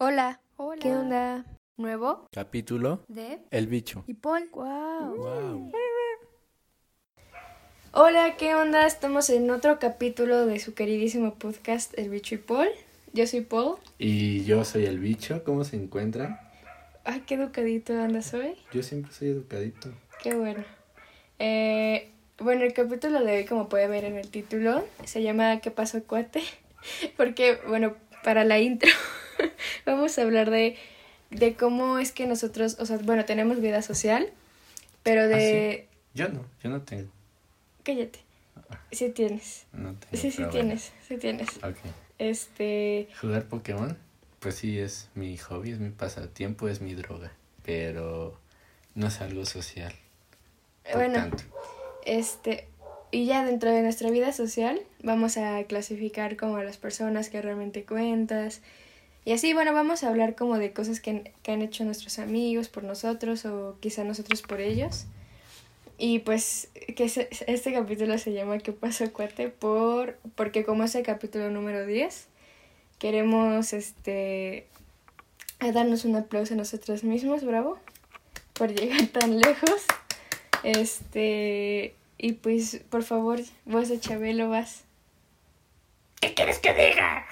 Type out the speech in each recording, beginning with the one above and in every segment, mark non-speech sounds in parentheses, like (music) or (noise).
Hola. Hola. ¿Qué onda? ¿Nuevo? Capítulo ¿De? El bicho. ¿Y Paul? ¡Wow! Wow. Hola, ¿qué onda? Estamos en otro capítulo de su queridísimo podcast El Bicho y Paul. Yo soy Paul. Y yo soy el bicho, ¿cómo se encuentran? Ay, qué educadito andas hoy. Yo siempre soy educadito. Qué bueno. Eh, bueno, el capítulo de hoy, como puede ver en el título, se llama ¿Qué pasó, cuate? (laughs) Porque, bueno, para la intro (laughs) vamos a hablar de, de cómo es que nosotros, o sea, bueno, tenemos vida social, pero de... Yo no, yo no tengo. Cállate. Sí tienes. No tengo. Sí, sí bueno. tienes, sí tienes. Ok. Este... Jugar Pokémon, pues sí, es mi hobby, es mi pasatiempo, es mi droga. Pero no es algo social. por Bueno, tanto. Este, y ya dentro de nuestra vida social vamos a clasificar como a las personas que realmente cuentas. Y así, bueno, vamos a hablar como de cosas que, que han hecho nuestros amigos por nosotros o quizá nosotros por ellos. Y pues que este capítulo se llama ¿Qué pasó, cuate? Por, porque como es el capítulo número 10, queremos este darnos un aplauso a nosotros mismos, bravo, por llegar tan lejos. Este, y pues, por favor, vos de Chabelo vas. ¿Qué quieres que diga?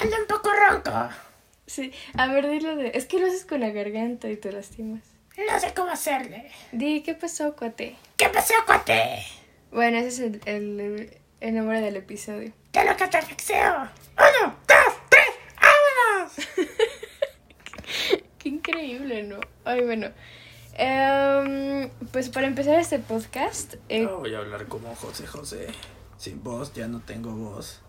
Anda un poco ronco. Sí, a ver, dilo de... Es que lo haces con la garganta y te lastimas. No sé cómo hacerle. Di, ¿qué pasó, cuate? ¿Qué pasó, cuate? Bueno, ese es el, el, el nombre del episodio. ¿Qué lo te fixeo? Uno, dos, tres, vámonos. (laughs) Qué increíble, ¿no? Ay, bueno. Em, pues para empezar este podcast, eh, No voy a hablar como José José. Sin voz ya no tengo voz.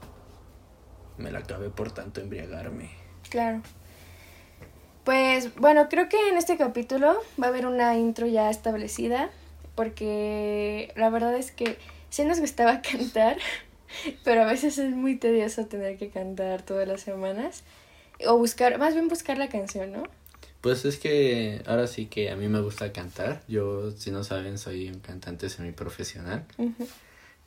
Me la acabé por tanto embriagarme. Claro. Pues bueno, creo que en este capítulo va a haber una intro ya establecida, porque la verdad es que sí nos gustaba (laughs) cantar, pero a veces es muy tedioso tener que cantar todas las semanas, o buscar, más bien buscar la canción, ¿no? Pues es que ahora sí que a mí me gusta cantar. Yo, si no saben, soy un cantante semiprofesional. Ujú.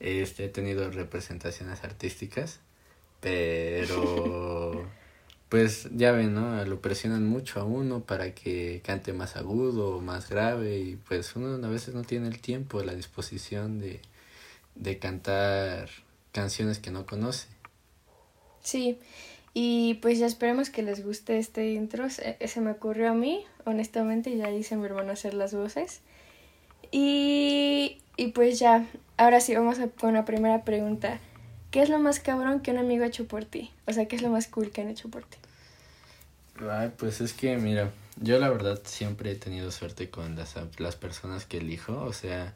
Este, he tenido representaciones artísticas, pero (laughs) pues ya ven, ¿no? Lo presionan mucho a uno para que cante más agudo o más grave y pues uno a veces no tiene el tiempo, la disposición de, de cantar canciones que no conoce. Sí, y pues ya esperemos que les guste este intro. Se, se me ocurrió a mí, honestamente, ya hice a mi hermano hacer las voces. Y, y pues ya, ahora sí vamos a, con la primera pregunta. ¿Qué es lo más cabrón que un amigo ha hecho por ti? O sea, ¿qué es lo más cool que han hecho por ti? Ay, pues es que, mira, yo la verdad siempre he tenido suerte con las, las personas que elijo, o sea,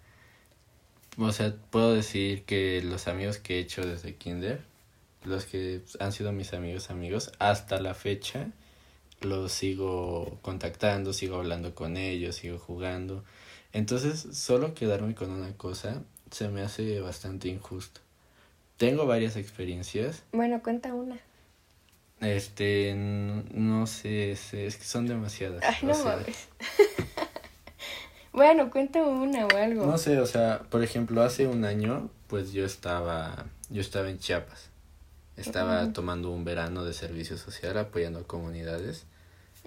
o sea, puedo decir que los amigos que he hecho desde kinder, los que han sido mis amigos amigos, hasta la fecha los sigo contactando, sigo hablando con ellos, sigo jugando. Entonces, solo quedarme con una cosa se me hace bastante injusto. Tengo varias experiencias, Bueno, cuenta una. este, no sé, es, es que son demasiadas. Ay, no mames. (laughs) bueno, cuenta una o algo. No sé, o sea, por ejemplo, hace un año, pues yo estaba, yo estaba en Chiapas. Estaba tomando un verano de servicio social apoyando comunidades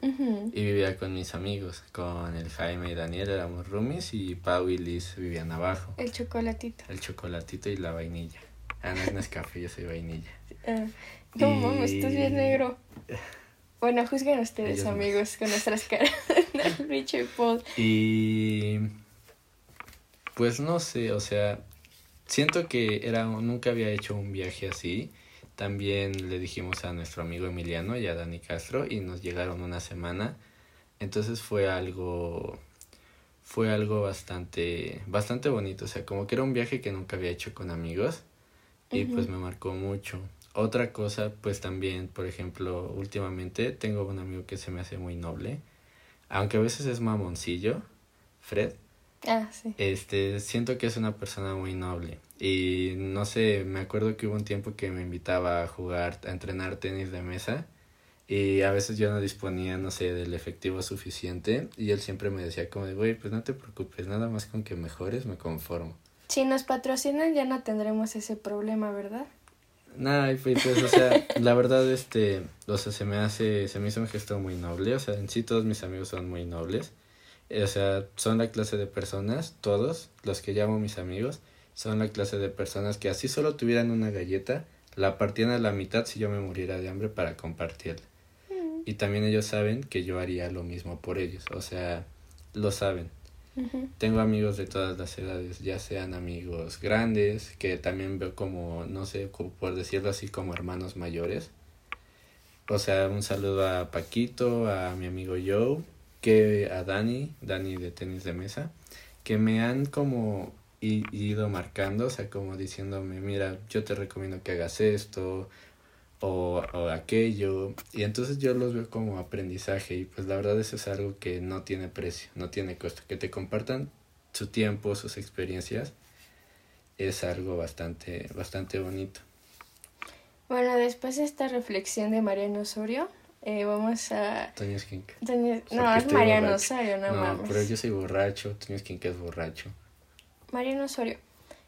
y vivía con mis amigos, con el Jaime y Daniel, éramos roomies y Pau y Liz vivían abajo. El chocolatito. El chocolatito y la vainilla. Ah, no es Nescafé, yo soy vainilla. Ah, no Y- mames, negro. Bueno, juzguen ustedes, Ellos amigos, con nuestras caras. El bicho y Paul. Y pues no sé, o sea, siento que era nunca había hecho un viaje así. También le dijimos a nuestro amigo Emiliano y a Dani Castro y nos llegaron una semana. Entonces fue algo fue algo bastante bastante bonito, o sea, como que era un viaje que nunca había hecho con amigos y pues me marcó mucho. Otra cosa, pues también, por ejemplo, últimamente tengo un amigo que se me hace muy noble, aunque a veces es mamoncillo, Fred. Ah, sí. Este, siento que es una persona muy noble. Y no sé, me acuerdo que hubo un tiempo que me invitaba a jugar, a entrenar tenis de mesa. Y a veces yo no disponía, no sé, del efectivo suficiente. Y él siempre me decía como de, güey, pues no te preocupes, nada más con que mejores me conformo. Si nos patrocinan ya no tendremos ese problema, ¿verdad? Nah, pues, pues, o sea, la verdad, este, o sea, se me hace, se me hizo un gesto muy noble, o sea, en sí todos mis amigos son muy nobles, o sea, son la clase de personas, todos, los que llamo mis amigos, son la clase de personas que así solo tuvieran una galleta, la partían a la mitad si yo me muriera de hambre para compartirla. Mm. Y también ellos saben que yo haría lo mismo por ellos, o sea, lo saben. Tengo amigos de todas las edades, ya sean amigos grandes, que también veo como, no sé, por decirlo así, como hermanos mayores. O sea, un saludo a Paquito, a mi amigo Joe, que a Dani, Dani de tenis de mesa, que me han como ido marcando, o sea, como diciéndome, mira, yo te recomiendo que hagas esto, o, o aquello. Y entonces yo los veo como aprendizaje y pues la verdad eso es algo que no tiene precio, no tiene costo. Que te compartan su tiempo, sus experiencias, es algo bastante, bastante bonito. Bueno, después de esta reflexión de Mariano Osorio, eh, vamos a... Toño Skink. No, es Mariano Osorio, no, no pero yo soy borracho, Toño Skink es borracho. Mariano Osorio.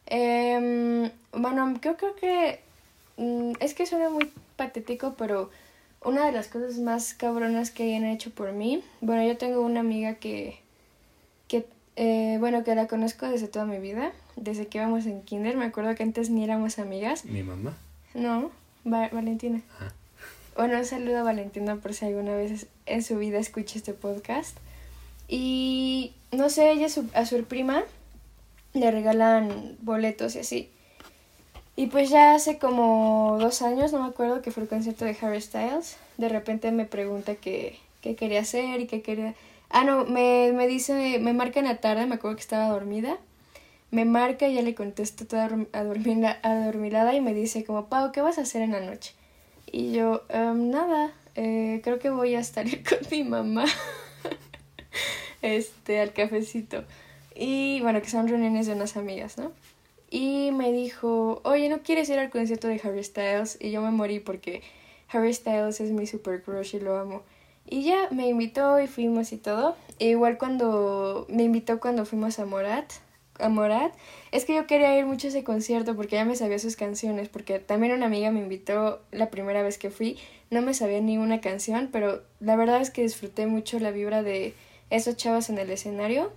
Eh, bueno, yo creo que... Mm, es que suena muy patético, pero una de las cosas más cabronas que hayan hecho por mí, bueno, yo tengo una amiga que, que eh, bueno, que la conozco desde toda mi vida, desde que íbamos en kinder, me acuerdo que antes ni éramos amigas. ¿Mi mamá? No, Valentina. Ah. Bueno, un saludo a Valentina por si alguna vez en su vida escucha este podcast. Y no sé, ella a su prima le regalan boletos y así. Y pues ya hace como dos años, no me acuerdo, que fue el concierto de Harry Styles. De repente me pregunta qué, qué quería hacer y qué quería... Ah, no, me, me dice, me marca en la tarde, me acuerdo que estaba dormida. Me marca y ya le contesto toda adormilada y me dice como, Pau, ¿qué vas a hacer en la noche? Y yo, um, nada, eh, creo que voy a estar (laughs) con mi mamá. (laughs) este, al cafecito. Y bueno, que son reuniones de unas amigas, ¿no? Y me dijo, oye, ¿no quieres ir al concierto de Harry Styles? Y yo me morí porque Harry Styles es mi super crush y lo amo. Y ya me invitó y fuimos y todo. E igual cuando me invitó cuando fuimos a Morat, a Morat, es que yo quería ir mucho a ese concierto porque ya me sabía sus canciones, porque también una amiga me invitó la primera vez que fui, no me sabía ni una canción, pero la verdad es que disfruté mucho la vibra de esos chavos en el escenario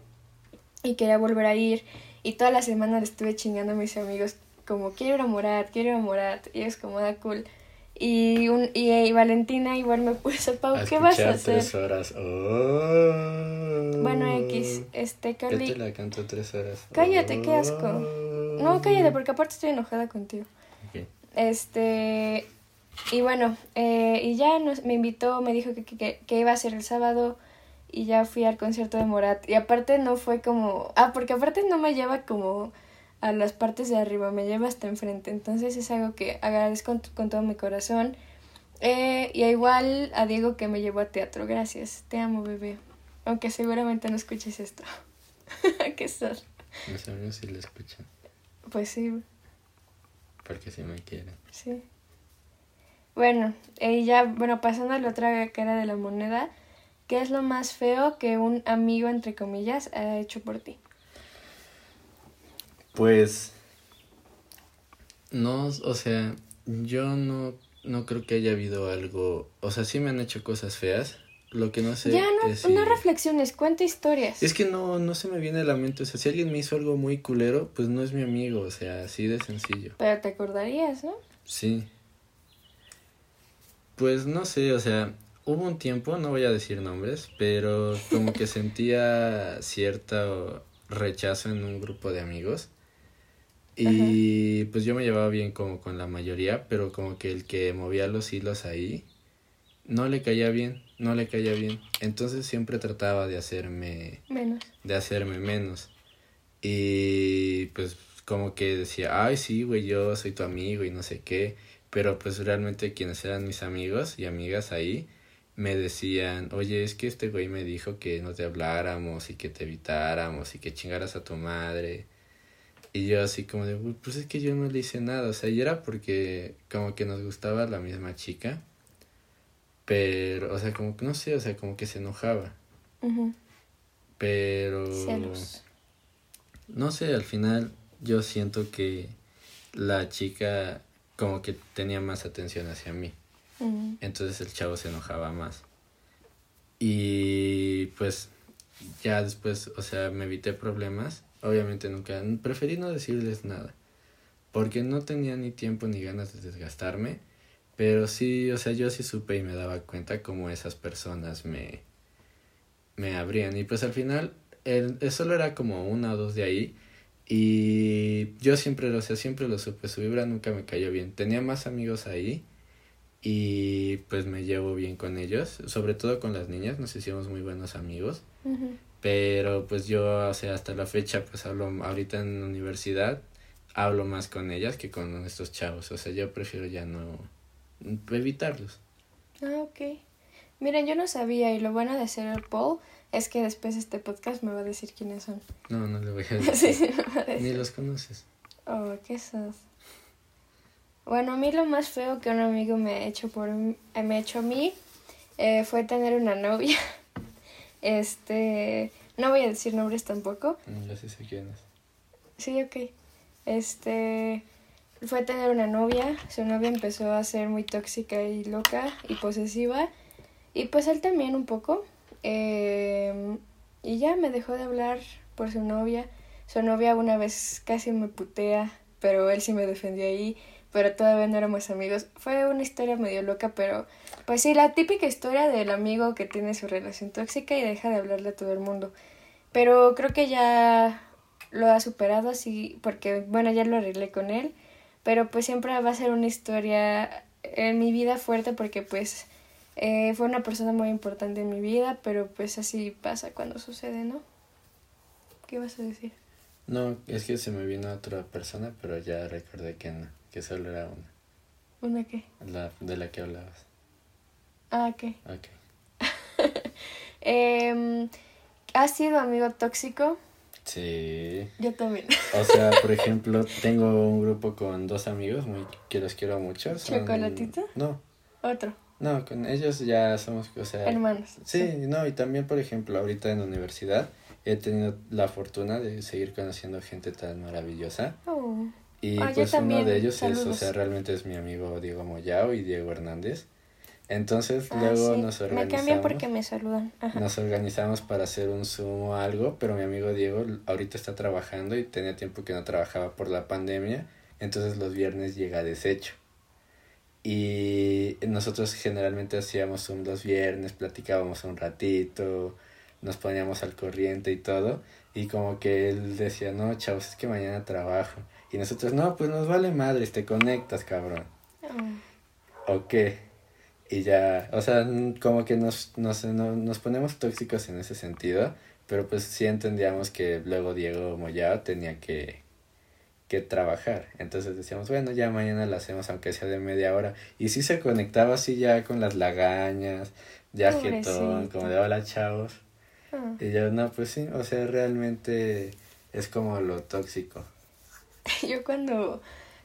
y quería volver a ir. Y toda la semana le estuve chingando a mis amigos como quiero ir a Morat, quiero ir a Morat. Y es como da cool. Y, un, y, Valentina igual me puso, Pau, ¿qué vas a hacer? tres horas. Oh. Bueno, X, este, Carly. Yo te la canto tres horas. Cállate, qué asco. No, cállate, porque aparte estoy enojada contigo. Este, y bueno, eh, y ya nos, me invitó, me dijo que, que, que iba a ser el sábado y ya fui al concierto de Morat. Y aparte no fue como... Ah, porque aparte no me lleva como a las partes de arriba, me lleva hasta enfrente. Entonces es algo que agradezco con, todo mi corazón. Eh, y igual a Diego que me llevó a teatro. Gracias. Te amo, bebé. Aunque seguramente no escuches esto. (laughs) ¿Qué sos? Mis amigos sí lo escuchan. Pues sí. Porque sí me quieren. Sí. Bueno, y ya, bueno, pasando a la otra cara de la moneda, ¿Qué es lo más feo que un amigo, entre comillas, ha hecho por ti? Pues, no, o sea, yo no, no creo que haya habido algo, o sea, sí me han hecho cosas feas, lo que no sé ya no, no reflexiones, cuenta historias. Es que no, no se me viene a la mente, o sea, si alguien me hizo algo muy culero, pues no es mi amigo, o sea, así de sencillo. Pero te acordarías, ¿no? Sí. Pues no sé, o sea, hubo un tiempo, no voy a decir nombres, pero como que sentía cierto rechazo en un grupo de amigos. Y pues yo me llevaba bien como con la mayoría, pero como que el que movía los hilos ahí no le caía bien, no le caía bien. Entonces siempre trataba de hacerme menos. De hacerme menos. Y pues como que decía, "Ay, sí, güey, yo soy tu amigo y no sé qué", pero pues realmente quienes eran mis amigos y amigas ahí me decían, oye, es que este güey me dijo que no te habláramos y que te evitáramos y que chingaras a tu madre. Y yo así como de, pues es que yo no le hice nada, o sea, y era porque como que nos gustaba la misma chica, pero, o sea, como que no sé, o sea, como que se enojaba. Pero... No sé, al final yo siento que la chica como que tenía más atención hacia mí. Entonces el chavo se enojaba más. Y pues ya después, o sea, me evité problemas. Obviamente nunca, preferí no decirles nada. Porque no tenía ni tiempo ni ganas de desgastarme. Pero sí, o sea, yo sí supe y me daba cuenta cómo esas personas me, me abrían. Y pues al final, el, solo era como una o dos de ahí. Y yo siempre, o sea, siempre lo supe, su vibra nunca me cayó bien. Tenía más amigos ahí y pues me llevo bien con ellos, sobre todo con las niñas, nos hicimos muy buenos amigos. Pero pues yo, o sea, hasta la fecha, pues hablo ahorita en universidad, hablo más con ellas que con estos chavos. O sea, yo prefiero ya no evitarlos. Ah, ok. Miren, yo no sabía y lo bueno de ser el Paul es que después de este podcast me va a decir quiénes son. No, no le voy a decir. (laughs) sí, sí, me va a decir. Ni los conoces. Oh, qué sos. Bueno, a mí lo más feo que un amigo me ha hecho por eh, me ha hecho a mí eh, fue tener una novia. (laughs) Este, no voy a decir nombres tampoco. Mm, Yo sí sé quién es. Sí, ok. Este, fue tener una novia. Su novia empezó a ser muy tóxica y loca y posesiva. Y pues él también un poco. Eh, y ya me dejó de hablar por su novia. Su novia una vez casi me putea, pero él sí me defendió ahí. Pero todavía no éramos amigos. Fue una historia medio loca, pero pues sí, la típica historia del amigo que tiene su relación tóxica y deja de hablarle a todo el mundo. Pero creo que ya lo ha superado así, porque bueno, ya lo arreglé con él. Pero pues siempre va a ser una historia en mi vida fuerte porque pues eh, fue una persona muy importante en mi vida, pero pues así pasa cuando sucede, ¿no? ¿Qué vas a decir? No, es que se me vino otra persona, pero ya recordé que no, que solo era una, ¿Una qué? la de la que hablabas. Ah, ¿qué? Ok. (laughs) Eh, ¿Has sido amigo tóxico? Sí. Yo también. O sea, (laughs) por ejemplo, tengo un grupo con dos amigos muy que los quiero mucho. son- ¿Chocolatito? No, Otro. no, con ellos ya somos, o sea, Hermanos. Sí, no, y también, por ejemplo, ahorita en la universidad he tenido la fortuna de seguir conociendo gente tan maravillosa. Oh. Y Ah, pues uno de ellos es, o sea, realmente es mi amigo Diego Moyao y Diego Hernández. Entonces Ah, luego sí. nos Me organizamos. cambian porque me saludan. Ajá. Nos organizamos para hacer un Zoom o algo, pero mi amigo Diego ahorita está trabajando y tenía tiempo que no trabajaba por la pandemia, entonces los viernes llega deshecho. Y nosotros generalmente hacíamos Zoom los viernes, platicábamos un ratito, nos poníamos al corriente y todo, y como que él decía, no, chavos, es que mañana trabajo. Y nosotros, no, pues nos vale madres, te conectas, cabrón. Oh. ¿O qué? Y ya, o sea, como que nos, nos, no- nos ponemos tóxicos en ese sentido, pero pues sí entendíamos que luego Diego Moyao tenía que, que trabajar. Entonces decíamos, bueno, ya mañana lo hacemos aunque sea de media hora. Y sí se conectaba así ya con las lagañas, ya jetón, como de hola chavos. Ah. Y yo, no, pues sí, o sea, realmente es como lo tóxico. (laughs) Yo cuando,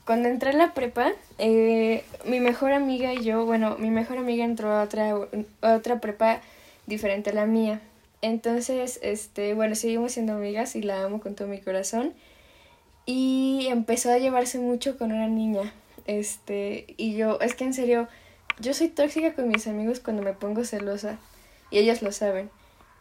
cuando entré a la prepa, eh, mi mejor amiga y yo, bueno, mi mejor amiga entró a otra, a otra prepa diferente a la mía. Entonces, este, bueno, seguimos siendo amigas y la amo con todo mi corazón. Y empezó a llevarse mucho con una niña. Este, y yo, es que en serio, yo soy tóxica con mis amigos cuando me pongo celosa. Y ellos lo saben.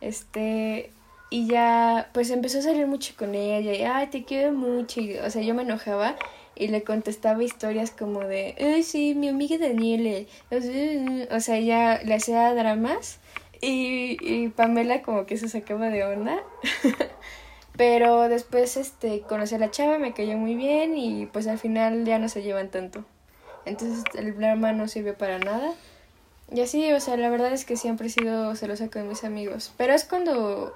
Este, y ya, pues empezó a salir mucho con ella. Y, ay, te quiero mucho. Y, o sea, yo me enojaba y le contestaba historias como de, ay, sí, mi amiga Daniele. O sea, ella le hacía dramas. Y, y Pamela como que se sacaba de onda. (laughs) Pero después este conocí a la chava, me cayó muy bien y pues al final ya no se llevan tanto. Entonces el drama no sirvió para nada. Y así, o sea, la verdad es que siempre he sido celosa con mis amigos. Pero es cuando,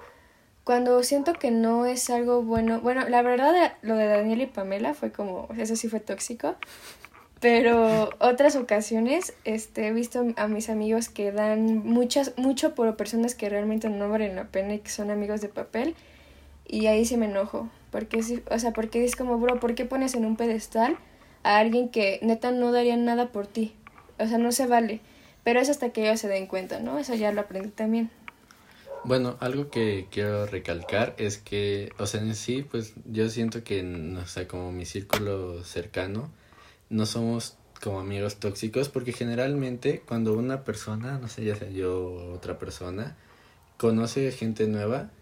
cuando siento que no es algo bueno. Bueno, la verdad lo de Daniel y Pamela fue como, eso sí fue tóxico. Pero otras ocasiones este, he visto a mis amigos que dan muchas, mucho por personas que realmente no valen la pena y que son amigos de papel. Y ahí sí me enojo. Porque, o sea, porque es como, bro, ¿por qué pones en un pedestal a alguien que neta no daría nada por ti? O sea, no se vale. Pero es hasta que ellos se den cuenta, ¿no? Eso ya lo aprendí también. Bueno, algo que quiero recalcar es que, o sea, en sí, pues yo siento que, o sea, como mi círculo cercano, no somos como amigos tóxicos porque generalmente cuando una persona, no sé, ya sea yo o otra persona, conoce gente nueva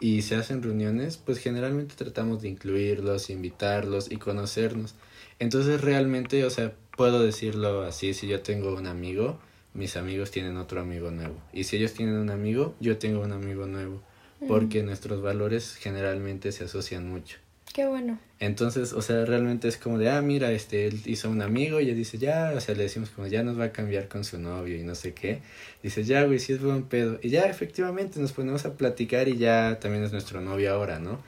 y se hacen reuniones, pues generalmente tratamos de incluirlos, invitarlos y conocernos. Entonces realmente, o sea, puedo decirlo así, si yo tengo un amigo, mis amigos tienen otro amigo nuevo. Y si ellos tienen un amigo, yo tengo un amigo nuevo. Porque nuestros valores generalmente se asocian mucho. Qué bueno. Entonces, o sea, realmente es como de, ah, mira, este, él hizo un amigo y él dice, ya, o sea, le decimos como, ya nos va a cambiar con su novio y no sé qué. Dice, ya, güey, sí es buen pedo. Y ya, efectivamente, nos ponemos a platicar y ya también es nuestro novio ahora, ¿no?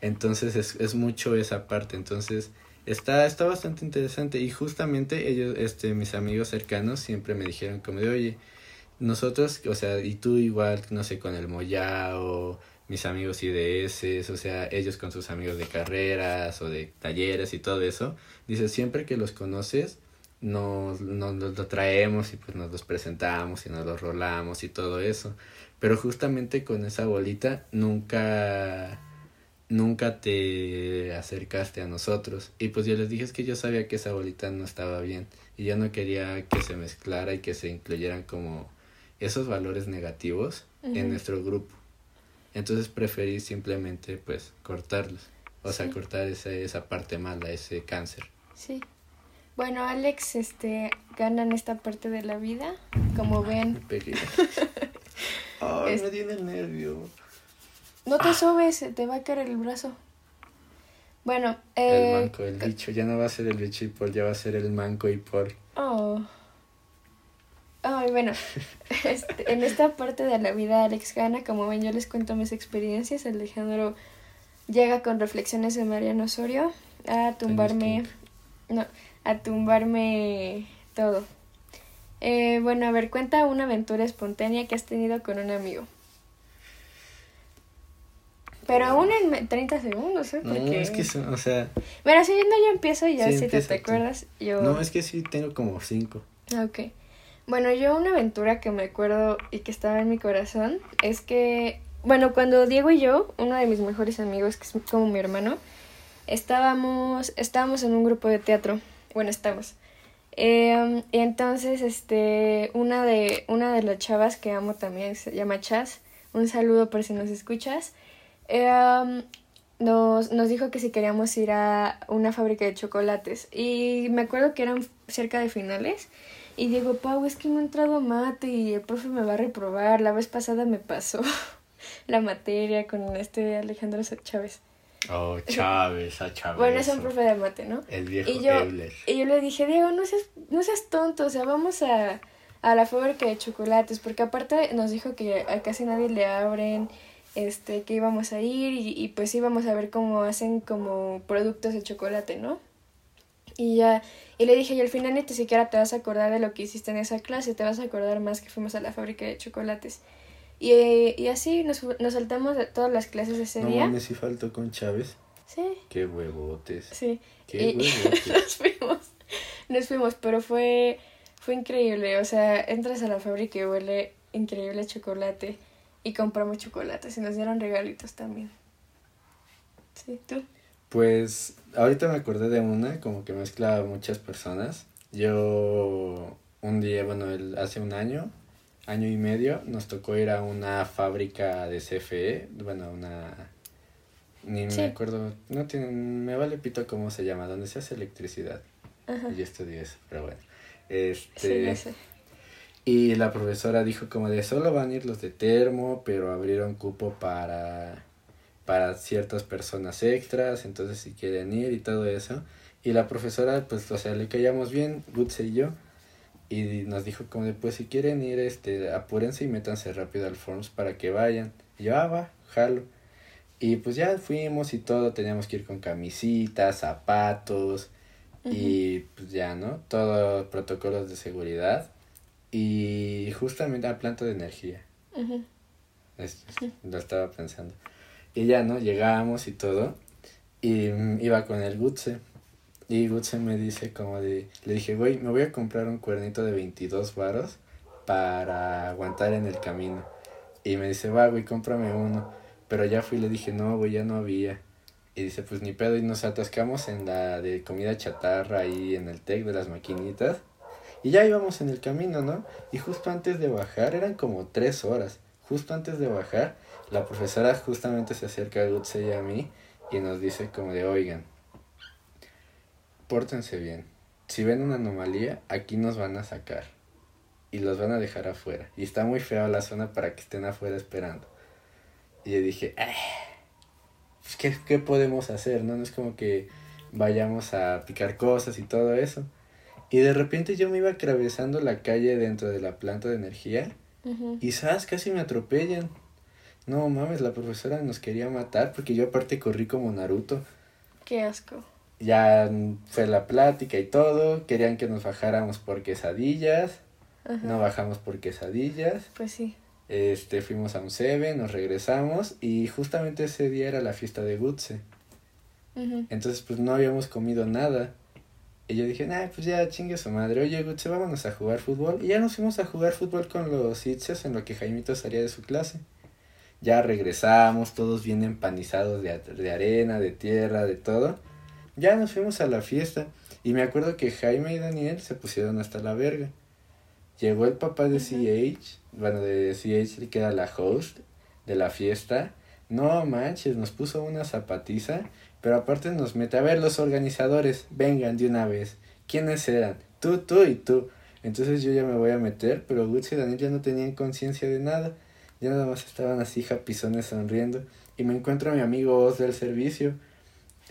Entonces, es, es mucho esa parte. Entonces, está, está bastante interesante. Y justamente ellos, este, mis amigos cercanos siempre me dijeron como de, oye, nosotros, o sea, y tú igual, no sé, con el Moyao mis amigos IDS, o sea, ellos con sus amigos de carreras o de talleres y todo eso, dice, siempre que los conoces, nos, nos, lo traemos y pues nos los presentamos y nos los rolamos y todo eso. Pero justamente con esa bolita nunca, nunca te acercaste a nosotros. Y pues yo les dije es que yo sabía que esa bolita no estaba bien y yo no quería que se mezclara y que se incluyeran como esos valores negativos en nuestro grupo. Entonces preferí simplemente pues cortarlos. O sea, cortar esa, esa parte mala, ese cáncer. Sí. Bueno, Alex este, gana en esta parte de la vida. Como ven. (laughs) Ay, me dio el nervio. No te subes, te va a caer el brazo. Bueno, eh, El manco, el bicho. Ya no va a ser el bicho y Paul, ya va a ser el manco y Paul. Oh. Ay, bueno, (laughs) este, en esta parte de la vida Alex gana, como ven yo les cuento mis experiencias, Alejandro llega con reflexiones de Mariano Osorio a tumbarme, no, a tumbarme todo. Eh, bueno, a ver, cuenta una aventura espontánea que has tenido con un amigo. Pero aún en 30 segundos, ¿eh? Porque... No, es que, o sea... Bueno, si no, yo empiezo y ya si te, te acuerdas, yo... No, es que sí tengo como cinco. Ah, ok. Bueno, yo una aventura que me acuerdo y que estaba en mi corazón es que, bueno, cuando Diego y yo, uno de mis mejores amigos, que es como mi hermano, estábamos, estábamos en un grupo de teatro. Bueno, estamos. Eh, y entonces, este, una de, una de las chavas que amo también se llama Chas. Un saludo por si nos escuchas. Eh, nos, nos dijo que si queríamos ir a una fábrica de chocolates. Y me acuerdo que eran cerca de finales. Y digo, Pau, es que no he entrado a mate y el profe me va a reprobar. La vez pasada me pasó (laughs) la materia con este Alejandro Chávez. Oh, (laughs) Chávez, a Chávez. Bueno, es un profe de mate, ¿no? El viejo y yo, Y yo le dije, Diego, no seas, no seas tonto, o sea, vamos a, a la fábrica de chocolates, porque aparte nos dijo que a casi nadie le abren, este, que íbamos a ir y, y pues íbamos a ver cómo hacen como productos de chocolate, ¿no? Y ya, y le dije, y al final ni siquiera te vas a acordar de lo que hiciste en esa clase, te vas a acordar más que fuimos a la fábrica de chocolates. Y, y así nos, nos saltamos de todas las clases de ese día. No, sí faltó con Chávez. Sí. Qué huevotes. Sí. Qué (laughs) huevotes. nos fuimos, nos fuimos, pero fue, fue increíble. O sea, entras a la fábrica y huele increíble chocolate. Y compramos chocolates y nos dieron regalitos también. Sí, ¿tú? Pues ahorita me acordé de una, como que mezcla a muchas personas. Yo un día, bueno, el, hace un año, año y medio, nos tocó ir a una fábrica de CFE, bueno, una... Ni me acuerdo, no tiene, me vale pito cómo se llama, donde se hace electricidad. Ajá. Yo estudié eso, pero bueno. Este, sí, Y la profesora dijo como de solo van a ir los de termo, pero abrieron cupo para para ciertas personas extras, entonces si quieren ir y todo eso. Y la profesora, pues, o sea, le callamos bien, Gutse y yo, y nos dijo como de, pues, si quieren ir, este, apúrense y métanse rápido al Forms para que vayan. Y yo, ah, va, jalo. Y pues ya fuimos y todo, teníamos que ir con camisitas, zapatos, y pues ya, ¿no? Todo protocolos de seguridad. Y justamente a planta de energía. lo estaba pensando. Y ya, ¿no? Llegábamos y todo. Y mm, iba con el Gutse. Y Gutse me dice como de... Le dije, güey, me voy a comprar un cuernito de 22 varos para aguantar en el camino. Y me dice, va, güey, cómprame uno. Pero ya fui y le dije, no, güey, ya no había. Y dice, pues ni pedo, y nos atascamos en la de comida chatarra ahí en el TEC de las maquinitas. Y ya íbamos en el camino, ¿no? Y justo antes de bajar, eran como tres horas. Justo antes de bajar, la profesora justamente se acerca a Gutse y a mí y nos dice como de, oigan, pórtense bien. Si ven una anomalía, aquí nos van a sacar. Y los van a dejar afuera. Y está muy fea la zona para que estén afuera esperando. Y yo dije, ah, pues ¿qué, ¿qué podemos hacer? ¿no? no es como que vayamos a picar cosas y todo eso. Y de repente yo me iba atravesando la calle dentro de la planta de energía. Y sabes, casi me atropellan. No mames, la profesora nos quería matar porque yo aparte corrí como Naruto. Qué asco. Ya fue la plática y todo. Querían que nos bajáramos por quesadillas. No bajamos por quesadillas. Pues sí. Este, fuimos a un Seven, nos regresamos y justamente ese día era la fiesta de Gutse. Entonces, pues no habíamos comido nada. Y yo dije, nah, pues ya chingue su madre. Oye, Gutse, vámonos a jugar fútbol. Y ya nos fuimos a jugar fútbol con los Itzes en lo que Jaimito salía de su clase. Ya regresamos, todos bien empanizados de, de arena, de tierra, de todo. Ya nos fuimos a la fiesta. Y me acuerdo que Jaime y Daniel se pusieron hasta la verga. Llegó el papá de CH, bueno, de CH que era la host de la fiesta. No manches, nos puso una zapatiza, pero aparte nos mete a ver los organizadores, vengan de una vez. ¿Quiénes eran? Tú, tú y tú. Entonces yo ya me voy a meter, pero Woods y Daniel ya no tenían conciencia de nada. Ya nada más estaban así japizones sonriendo. Y me encuentro a mi amigo Oz del servicio.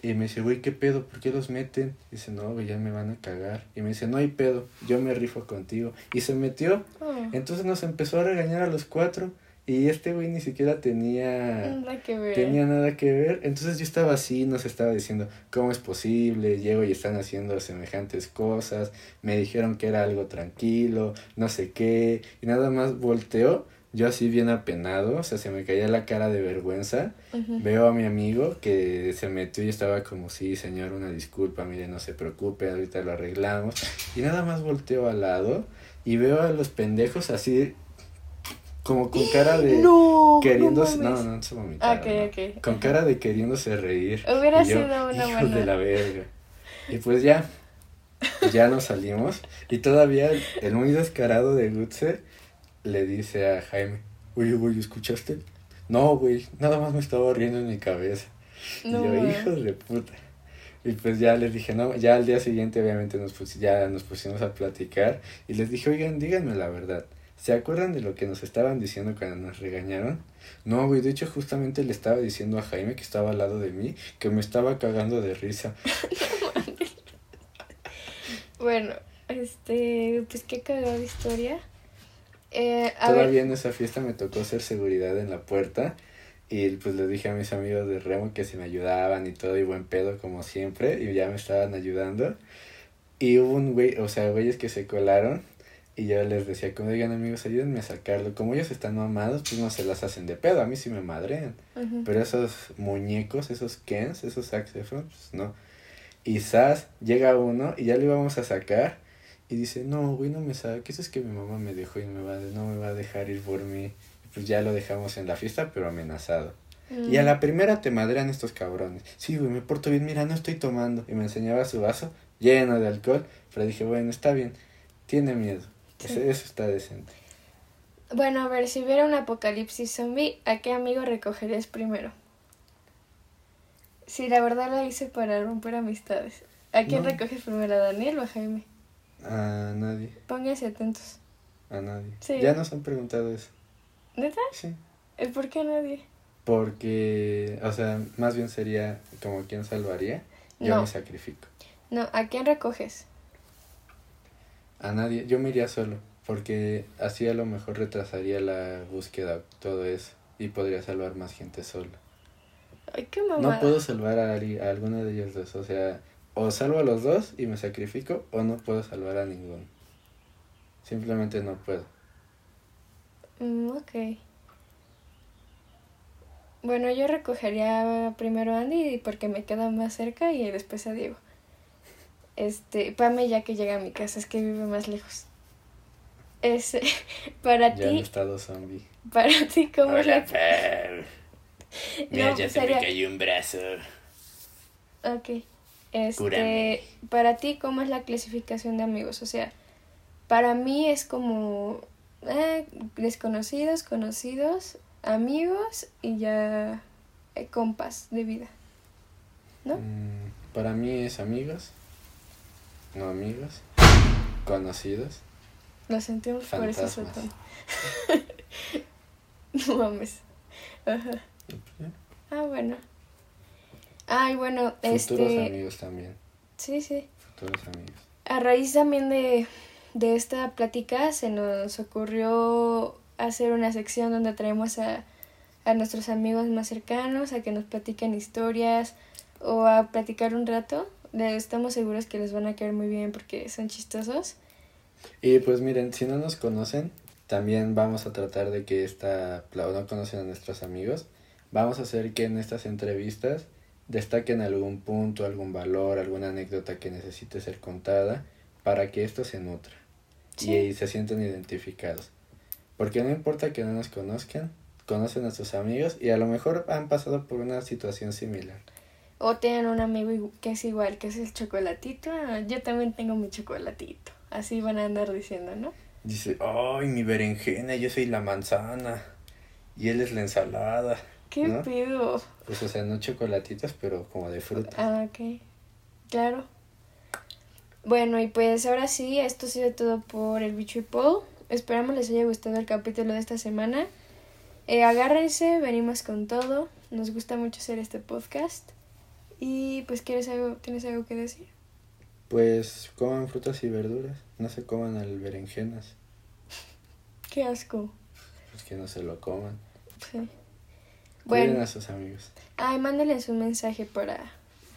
Y me dice, güey, ¿qué pedo? ¿Por qué los meten? dice, no, güey, ya me van a cagar. Y me dice, no hay pedo, yo me rifo contigo. Y se metió. Oh. Entonces nos empezó a regañar a los cuatro. Y este güey ni siquiera tenía nada que ver. tenía nada que ver. Entonces yo estaba así, nos estaba diciendo, ¿cómo es posible? Llego y están haciendo semejantes cosas. Me dijeron que era algo tranquilo, no sé qué. Y nada más volteó yo así bien apenado, o sea, se me caía la cara de vergüenza. Veo a mi amigo que se metió y estaba como, sí, señor, una disculpa, mire, no se preocupe, ahorita lo arreglamos. Y nada más volteo al lado y veo a los pendejos así como con (gasps) cara de no, queriéndose no no, no se vomitaron, okay, okay. con cara de queriéndose reír hubiera sido una hijos de la verga y pues ya ya nos salimos y todavía el muy descarado de Gutze le dice a Jaime, oye, güey, ¿escuchaste? No, güey, nada más me estaba riendo en mi cabeza. y yo, hijos de puta. Y pues ya les dije, no, ya al día siguiente obviamente nos ya nos pusimos a platicar y les dije, oigan, díganme la verdad. ¿Se acuerdan de lo que nos estaban diciendo cuando nos regañaron? No, güey, de hecho justamente le estaba diciendo a Jaime que estaba al lado de mí que me estaba cagando de risa. (laughs) bueno, este, pues qué cagada historia. Eh, Todavía en esa fiesta me tocó hacer seguridad en la puerta y pues les dije a mis amigos de Remo que se me ayudaban y todo y buen pedo como siempre y ya me estaban ayudando. Y hubo un güey, o sea, güeyes que se colaron y yo les decía, como digan amigos, ayúdenme a sacarlo. Como ellos están mamados, pues no se las hacen de pedo, a mí sí me madrean. Pero esos muñecos, esos Kens, esos saxofones, pues no. Y Sas, llega uno y ya lo íbamos a sacar y dice, no, güey, no me saques, es que mi mamá me dejó y me va, no me va a dejar ir por mí. Pues ya lo dejamos en la fiesta, pero amenazado. Y a la primera te madrean estos cabrones. Sí, güey, me porto bien, mira, no estoy tomando. Y me enseñaba su vaso lleno de alcohol. Pero dije, bueno, está bien, tiene miedo. Eso, está decente. Bueno, a ver, si hubiera un apocalipsis zombie, ¿a qué amigo recogerías primero? Si la verdad lo hice para romper amistades. ¿A quién recoges primero, a Daniel o a Jaime? A nadie. Pónganse atentos. A nadie. Ya nos han preguntado eso. ¿Neta? Sí. ¿Y por qué a nadie? Porque, o sea, más bien sería como quién salvaría. Yo me sacrifico. No, ¿a quién recoges? A nadie. Yo me iría solo. Porque así a lo mejor retrasaría la búsqueda, todo eso. Y podría salvar más gente solo. Ay, qué mamada. No puedo salvar a, a alguno de ellos dos. O sea, o salvo a los dos y me sacrifico o no puedo salvar a ninguno. Simplemente no puedo. Mm, ok. Bueno, yo recogería primero a Andy porque me queda más cerca y después a Diego. Este, Pame ya que llega a mi casa, es que vive más lejos. Es, (laughs) para ya ti. estado zombie. Para ti, ¿cómo Hola, es la... (laughs) Mira, ya se me cayó un brazo. Ok. Este, Cúrame. para ti, ¿cómo es la clasificación de amigos? O sea, para mí es como eh, desconocidos, conocidos, amigos y ya eh, compas de vida. ¿No? Mm, para mí es amigos, no amigos, conocidos. Lo sentimos por eso Fantasmas. (laughs) no mames. Ajá. Ah, bueno. Ay, bueno, Futuros este. amigos también, Sí, sí. futuros amigos. A raíz también de, de esta plática se nos ocurrió hacer una sección donde traemos a, a nuestros amigos más cercanos a que nos platiquen historias o a platicar un rato. Estamos seguros que les van a quedar muy bien porque son chistosos. Y pues miren, si no nos conocen, también vamos a tratar de que esta, o no conocen a nuestros amigos, vamos a hacer que en estas entrevistas destaquen algún punto, algún valor, alguna anécdota que necesite ser contada para que esto se nutra Sí. y, se sientan identificados. Porque no importa que no nos conozcan, conocen a sus amigos y a lo mejor han pasado por una situación similar. O tienen un amigo que es igual, que es el chocolatito. Ah, Yo también tengo mi chocolatito. Así van a andar diciendo, ¿no? Dice, ay, mi berenjena, yo soy la manzana y él es la ensalada. ¿Qué ¿No? pido? Pues, o sea, no chocolatitos, pero como de fruta. Ah, ok. Claro. Bueno, y pues ahora sí, esto ha sido todo por el Bicho y Paul. Esperamos les haya gustado el capítulo de esta semana. Eh, agárrense, venimos con todo. Nos gusta mucho hacer este podcast. Y pues, ¿quieres algo, ¿tienes algo que decir? Pues coman frutas y verduras, no se coman al berenjenas, (laughs) Qué asco. pues que no se lo coman. Sí. Cuiden Bueno, a sus amigos. ay, mándenles un mensaje para,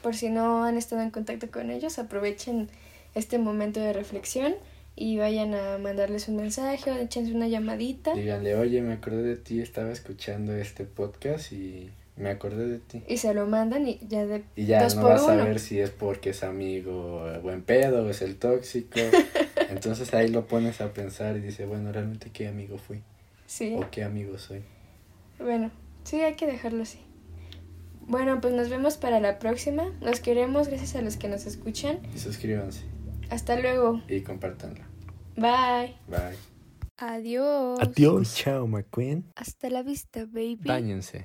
por si no han estado en contacto con ellos, aprovechen este momento de reflexión y vayan a mandarles un mensaje o échense una llamadita. Díganle, oye, me acordé de ti, estaba escuchando este podcast y me acordé de ti. Y se lo mandan y ya de Y ya dos no por vas a ver si es porque es amigo eh, buen pedo o es el tóxico. (laughs) Entonces ahí lo pones a pensar y dice, bueno, realmente qué amigo fui Sí, o qué amigo soy. bueno, sí, hay que dejarlo así. Bueno, pues nos vemos para la próxima. Los queremos, gracias a los que nos escuchan. Y suscríbanse Hasta luego. y compártanlo. Bye. Bye. Adiós. Chao, McQueen. Hasta la vista, baby. Báñense.